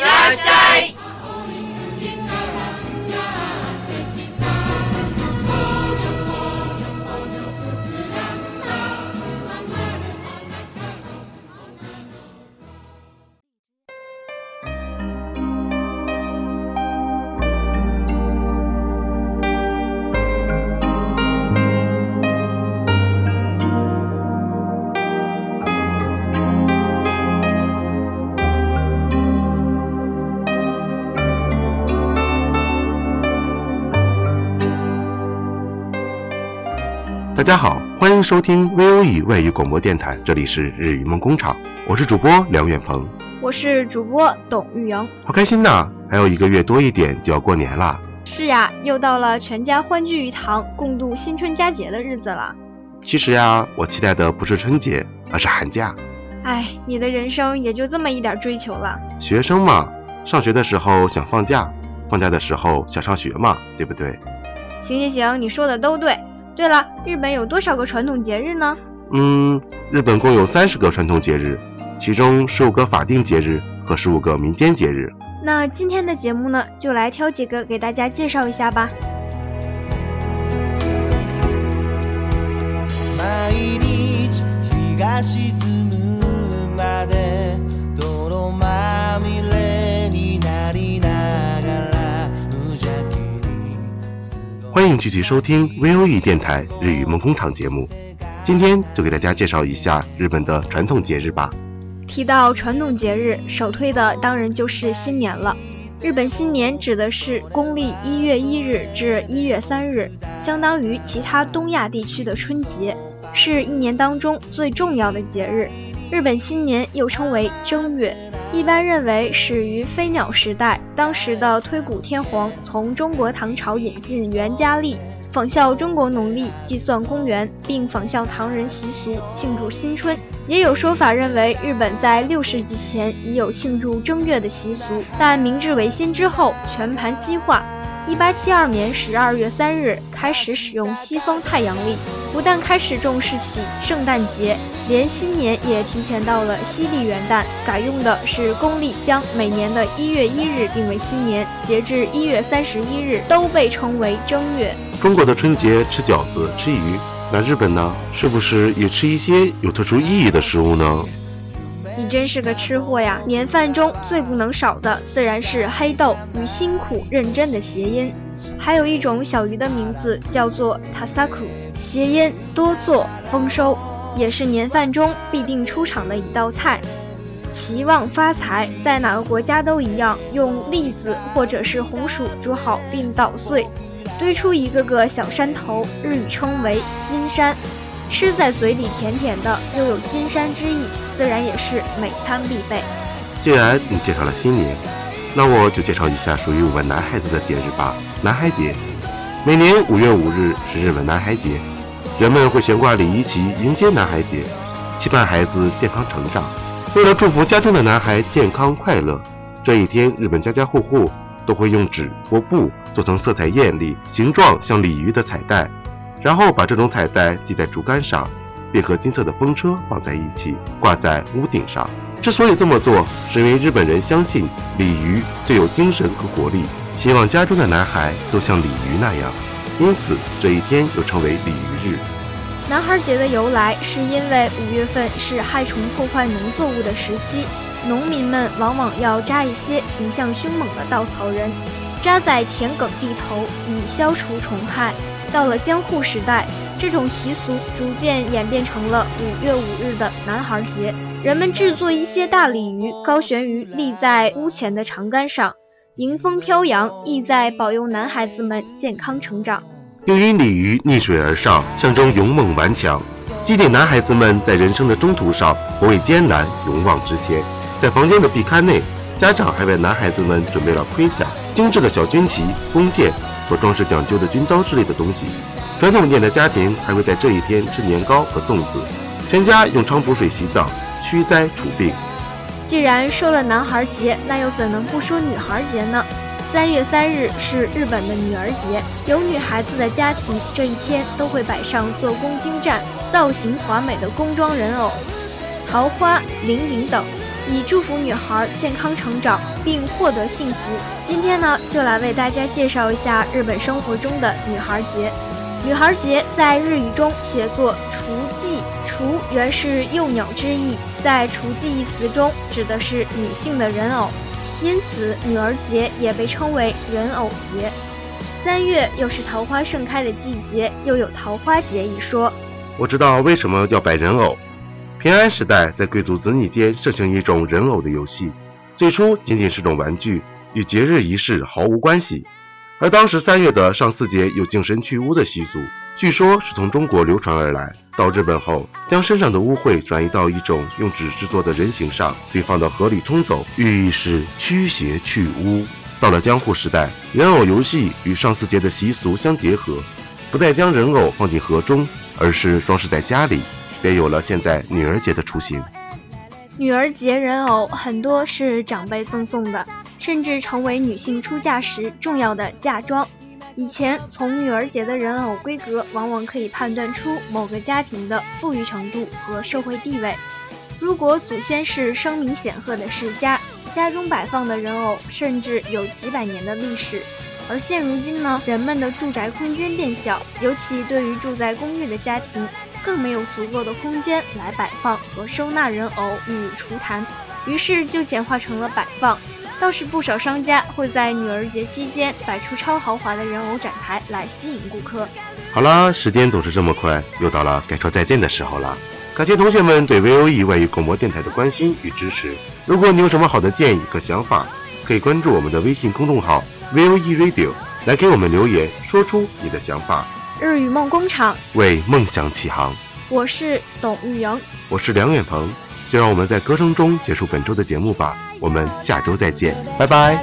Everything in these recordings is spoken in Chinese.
い大家好，欢迎收听 VOE 外语广播电台，这里是日语梦工厂，我是主播梁远鹏，我是主播董玉莹。好开心呐！还有一个月多一点就要过年啦。是呀，又到了全家欢聚一堂、共度新春佳节的日子了。其实呀，我期待的不是春节，而是寒假。哎，你的人生也就这么一点追求了。学生嘛，上学的时候想放假，放假的时候想上学嘛，对不对？行行行，你说的都对。对了，日本有多少个传统节日呢？嗯，日本共有三十个传统节日，其中十五个法定节日和十五个民间节日。那今天的节目呢，就来挑几个给大家介绍一下吧。毎日日が沈むまで 继续收听 VOE 电台日语梦工厂节目。今天就给大家介绍一下日本的传统节日吧。提到传统节日，首推的当然就是新年了。日本新年指的是公历一月一日至一月三日，相当于其他东亚地区的春节，是一年当中最重要的节日。日本新年又称为正月，一般认为始于飞鸟时代，当时的推古天皇从中国唐朝引进元嘉历。仿效中国农历计算公元，并仿效唐人习俗庆祝新春。也有说法认为，日本在六世纪前已有庆祝正月的习俗，但明治维新之后全盘西化。一八七二年十二月三日开始使用西方太阳历，不但开始重视起圣诞节，连新年也提前到了西历元旦，改用的是公历，将每年的一月一日定为新年，截至一月三十一日都被称为正月。中国的春节吃饺子、吃鱼，那日本呢？是不是也吃一些有特殊意义的食物呢？你真是个吃货呀！年饭中最不能少的自然是黑豆与辛苦认真的谐音，还有一种小鱼的名字叫做塔萨库，谐音多做丰收，也是年饭中必定出场的一道菜。期望发财，在哪个国家都一样，用栗子或者是红薯煮好并捣碎，堆出一个个小山头，日语称为金山。吃在嘴里甜甜的，又有金山之意，自然也是每餐必备。既然你介绍了新年，那我就介绍一下属于我们男孩子的节日吧——男孩节。每年五月五日是日本男孩节，人们会悬挂礼仪旗迎接男孩节，期盼孩子健康成长。为了祝福家中的男孩健康快乐，这一天日本家家户户都会用纸或布做成色彩艳丽、形状像鲤鱼的彩带，然后把这种彩带系在竹竿上，并和金色的风车绑在一起，挂在屋顶上。之所以这么做，是因为日本人相信鲤鱼最有精神和活力，希望家中的男孩都像鲤鱼那样，因此这一天又称为鲤鱼日。男孩节的由来是因为五月份是害虫破坏农作物的时期，农民们往往要扎一些形象凶猛的稻草人，扎在田埂地头以消除虫害。到了江户时代，这种习俗逐渐演变成了五月五日的男孩节。人们制作一些大鲤鱼，高悬于立在屋前的长杆上，迎风飘扬，意在保佑男孩子们健康成长。由于鲤鱼逆水而上，象征勇猛顽强，激励男孩子们在人生的中途上不畏艰难，勇往直前。在房间的壁龛内，家长还为男孩子们准备了盔甲、精致的小军旗、弓箭和装饰讲究的军刀之类的东西。传统点的家庭还会在这一天吃年糕和粽子，全家用菖蒲水洗澡。驱灾除病。既然说了男孩节，那又怎能不说女孩节呢？三月三日是日本的女儿节，有女孩子的家庭这一天都会摆上做工精湛、造型华美的工装人偶、桃花、铃铃等，以祝福女孩健康成长并获得幸福。今天呢，就来为大家介绍一下日本生活中的女孩节。女孩节在日语中写作“雏妓”。雏原是幼鸟之意，在雏妓一词中指的是女性的人偶，因此女儿节也被称为人偶节。三月又是桃花盛开的季节，又有桃花节一说。我知道为什么要摆人偶。平安时代，在贵族子女间盛行一种人偶的游戏，最初仅仅是种玩具，与节日仪式毫无关系。而当时三月的上巳节有净身去污的习俗，据说是从中国流传而来。到日本后，将身上的污秽转移到一种用纸制作的人形上，并放到河里冲走，寓意是驱邪去污。到了江户时代，人偶游戏与上巳节的习俗相结合，不再将人偶放进河中，而是装饰在家里，便有了现在女儿节的雏形。女儿节人偶很多是长辈赠送的，甚至成为女性出嫁时重要的嫁妆。以前从女儿节的人偶规格，往往可以判断出某个家庭的富裕程度和社会地位。如果祖先是声名显赫的世家，家中摆放的人偶甚至有几百年的历史。而现如今呢，人们的住宅空间变小，尤其对于住在公寓的家庭，更没有足够的空间来摆放和收纳人偶与厨坛，于是就简化成了摆放。倒是不少商家会在女儿节期间摆出超豪华的人偶展台来吸引顾客。好啦，时间总是这么快，又到了该说再见的时候了。感谢同学们对 VOE 外语广播电台的关心与支持。如果你有什么好的建议和想法，可以关注我们的微信公众号 VOE Radio 来给我们留言，说出你的想法。日语梦工厂为梦想起航。我是董玉莹，我是梁远鹏。就让我们在歌声中结束本周的节目吧，我们下周再见，拜拜。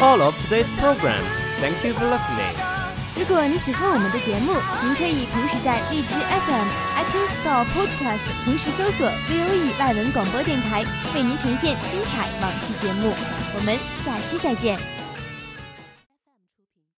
All of today's program. Thank you for listening. 如果你喜欢我们的节目，您可以同时在荔枝 FM、iTunes Store、Podcast 同时搜索 VOE 外文广播电台，为您呈现精彩往期节目。我们下期再见。